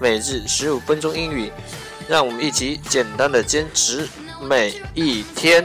每日十五分钟英语。让我们一起简单的坚持每一天。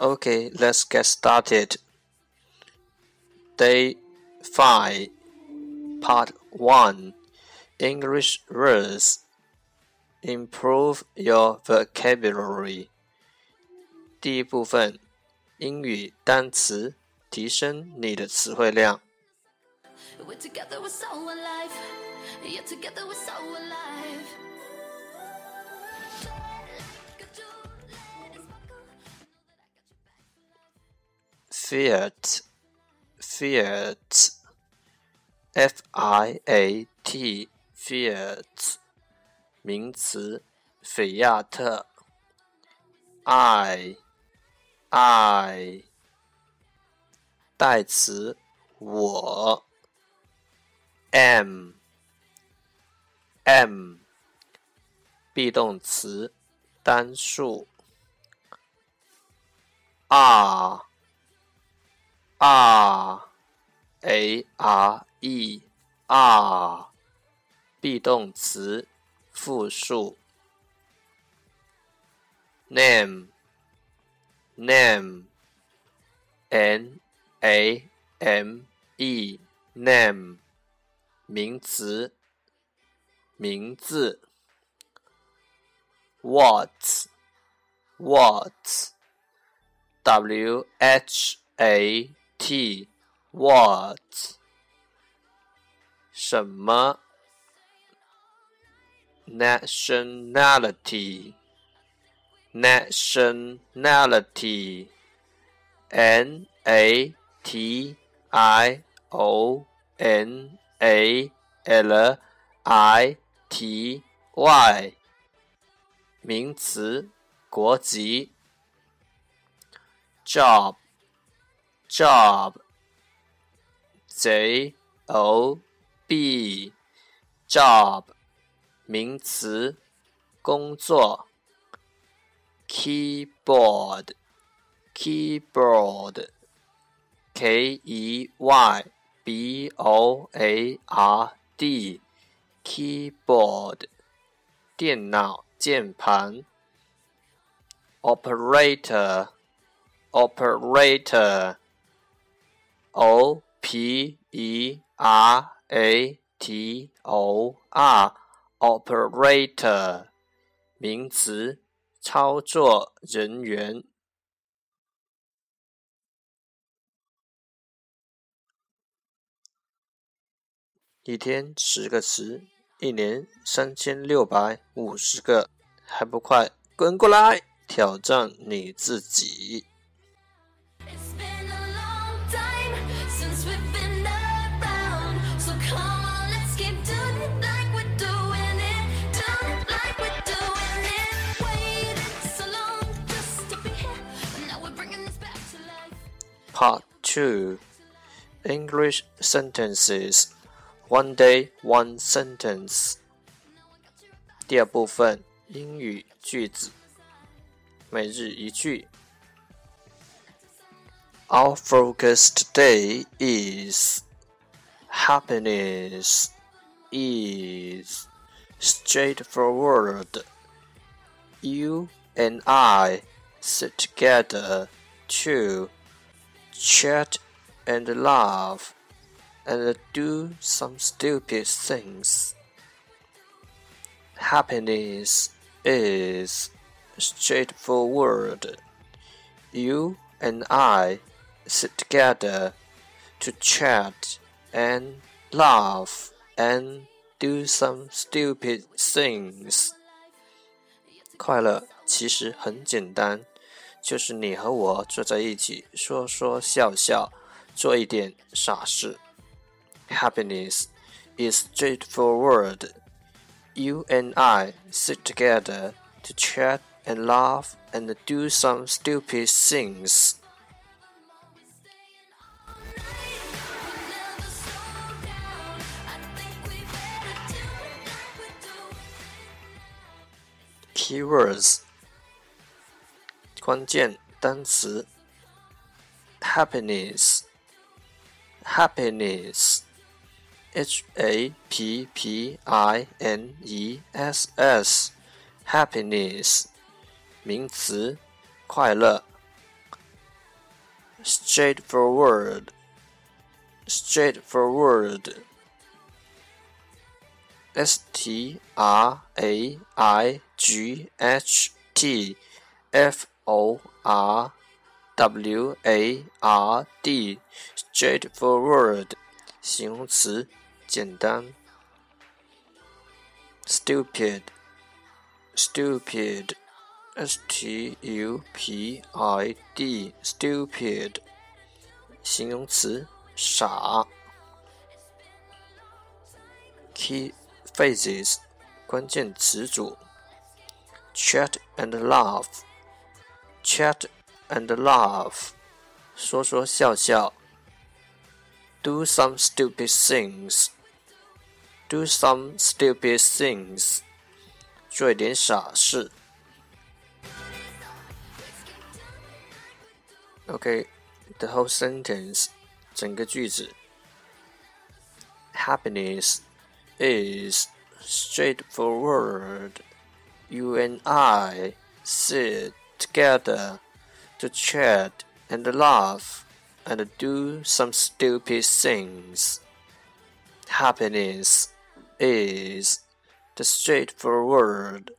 Okay, let's get started. Day 5, Part 1 English words. Improve your vocabulary. 第一部分，英语单词，提升你的词汇量。 We're together, we're so alive. Yeah, together, we're so alive. Fiat, Fiat, F I A T, Fiat，名词，菲亚特。I, I，代词，我。Am, am，be 动词，单数。R。R A R E R be 动词复数。Name Name N A M E Name 名词名字。What What W H A T what 什么 nationality nationality N A T I O N A L I T Y 名词国籍 job job J O B job 名词工作 keyboard keyboard K E Y B O A R D keyboard 电脑键盘 operator operator O P E R A T O R operator 名词，操作人员。一天十个词，一年三千六百五十个，还不快滚过来挑战你自己！Part 2 English sentences One day, one sentence. 第二部分英语句子，每日一句。Our focus today is happiness is straightforward. You and I sit together to chat and laugh and do some stupid things. Happiness is straightforward. You and I sit together to chat and laugh and do some stupid things. 快乐其实很简单， 就是你和我坐在一起，说说笑笑，做一点傻事。Happiness is straightforward. You and I sit together to chat and laugh and do some stupid things. Never 关键单词 happiness happiness h a p p i n e s s happiness 名词快乐 straightforward straightforward S T R A I G H T F O R W A R D straightforward 形容词，简单。Stupid stupid S T U P I D stupid 形容词，傻。Key phrases 关键词组 chat and laugh chat and laugh 说说笑笑 do some stupid things do some stupid things 做一点傻事 Okay, the whole sentence 整个句子 happiness is straightforward. You and I sit together to chat and laugh and do some stupid things. Happiness is the straightforward.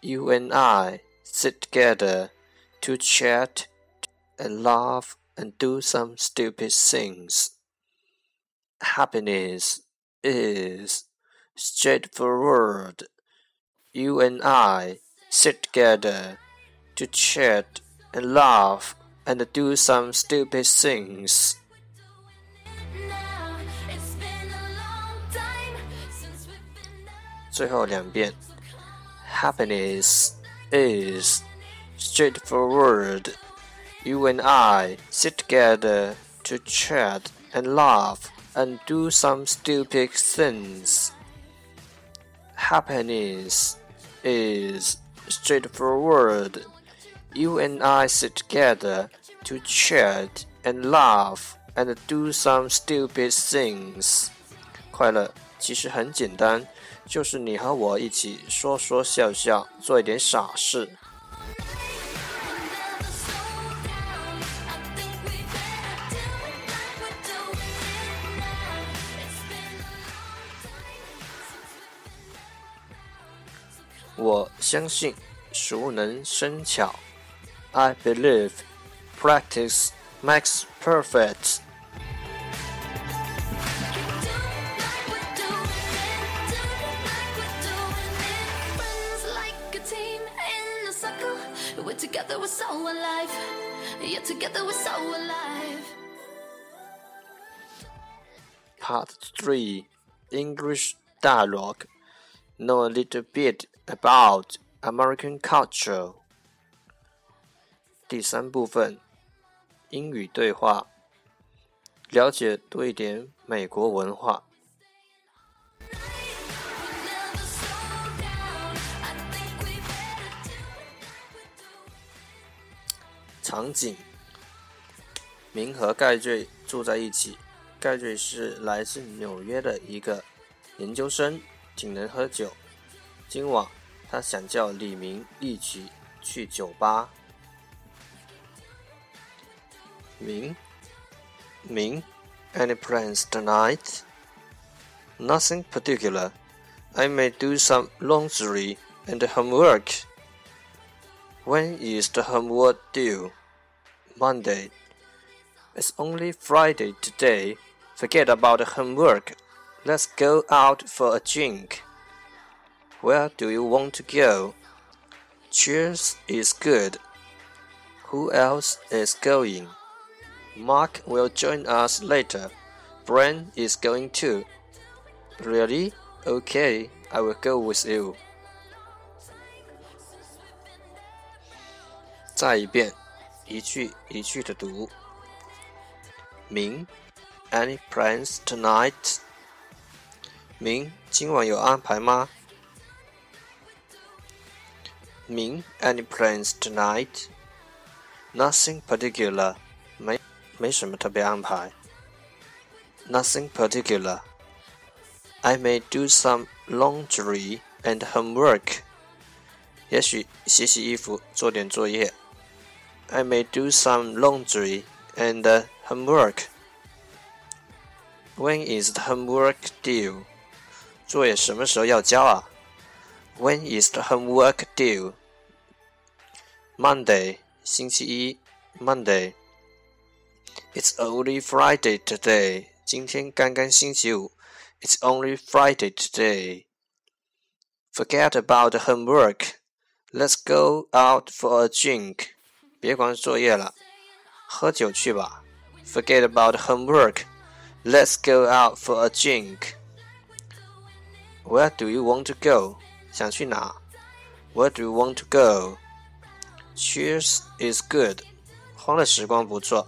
You and I sit together to chat and laugh and do some stupid things. Happiness is straightforward. You and I sit together to chat and laugh and do some stupid things. Happiness is straightforward. You and I sit together to chat and laugh and do some stupid things. Happiness is straightforward. You and I sit together to chat and laugh and do some stupid things. 快乐其实很简单，就是你和我一起说说笑笑，做一点傻事。我相信熟能生巧。I believe practice makes perfect. We're together, we're so alive. Yeah, together we're so alive. Part 3 English Dialogue Know a little bit about American culture. 第三部分英语对话，了解多一点美国文化。场景：明和盖瑞住在一起。盖瑞是来自纽约的一个研究生，挺能喝酒。今晚他想叫李明一起去酒吧。明，明，any plans tonight? Nothing particular. I may do some laundry and homework. When is the homework due? Monday. It's only Friday today. Forget about the homework. Let's go out for a drink. Where do you want to go? Cheers is good. Who else is going? Mark will join us later. Brian is going too. Really? Okay, I will go with you. 再一遍，一句一句的读。明，Any plans tonight？明，今晚有安排吗？明，Any plans tonight？Nothing particular. 没没什么特别安排。Nothing particular。I may do some laundry and homework。也许洗洗衣服，做点作业。I may do some laundry and homework. When is the homework due? 作业什么时候要交啊？When is the homework due? Monday，星期一，Monday。 It's only Friday today. 今天刚刚星期五。It's only Friday today. Forget about the homework. Let's go out for a drink. 别管作业了，喝酒去吧。Forget about homework. Let's go out for a drink. Where do you want to go? 想去哪？Where do you want to go? Cheers is good. 欢乐时光不错。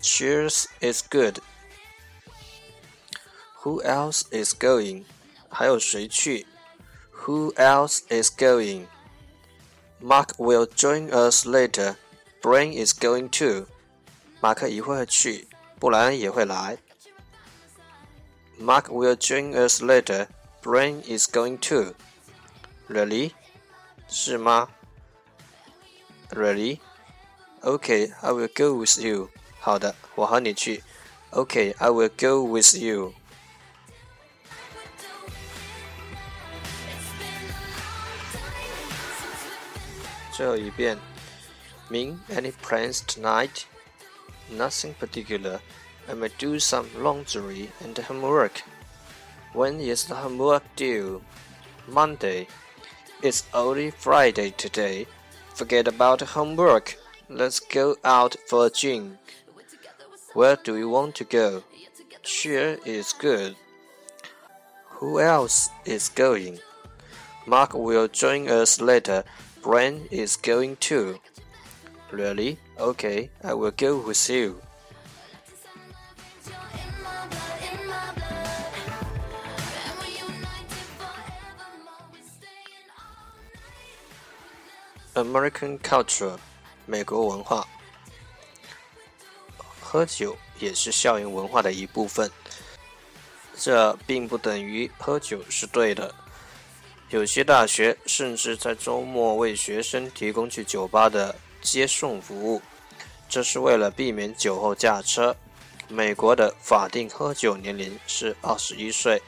Cheers is good. Who else is going? 还有谁去？Who else is going? Mark will join us later. Brian is going too. 马克一会儿去，布莱恩也会来。Mark will join us later. Brian is going too. Really? 是吗？Really? Okay, I will go with you. 好的，我和你去。Okay, I will go with you. 最后一遍。Ming any plans tonight? Nothing particular. I may do some laundry and homework. When is the homework due? Monday. It's only Friday today. Forget about homework. Let's go out for a drink. Where do you want to go? Cheers is good. Who else is going? Mark will join us later. Brian is going too. Really? Okay, I will go with you. American culture，美国文化。喝酒也是校园文化的一部分，这并不等于喝酒是对的。有些大学甚至在周末为学生提供去酒吧的接送服务，这是为了避免酒后驾车。美国的法定喝酒年龄是二十一岁，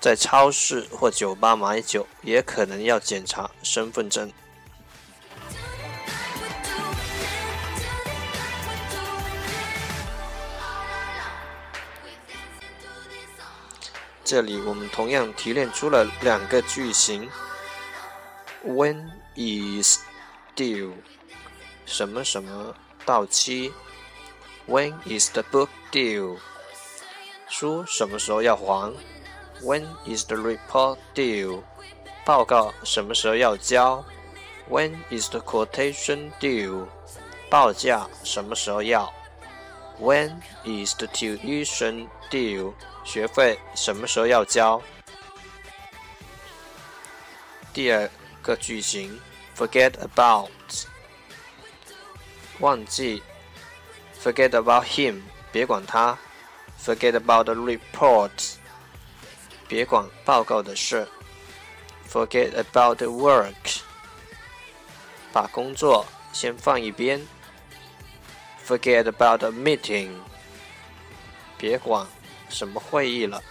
在超市或酒吧买酒也可能要检查身份证。这里我们同样提炼出了两个句型：When is due？什么什么到期？When is the book due？书什么时候要还？When is the report due？报告什么时候要交？When is the quotation due？报价什么时候要？When is the tuition due？学费什么时候要交？第二个句型，forget about，忘记，forget about him，别管他，forget about the report，别管报告的事，forget about the work，把工作先放一边，forget about the meeting，别管什么会议了。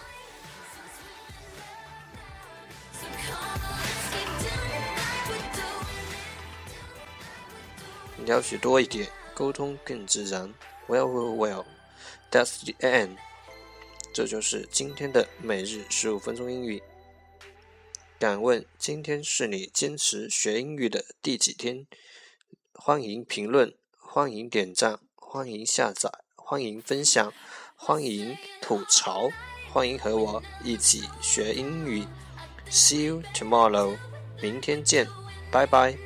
了解多一点，沟通更自然。Well, well, well. That's the end. 这就是今天的每日十五分钟英语。敢问今天是你坚持学英语的第几天？欢迎评论，欢迎点赞，欢迎下载，欢迎分享，欢迎吐槽，欢迎和我一起学英语。See you tomorrow. 明天见，拜拜。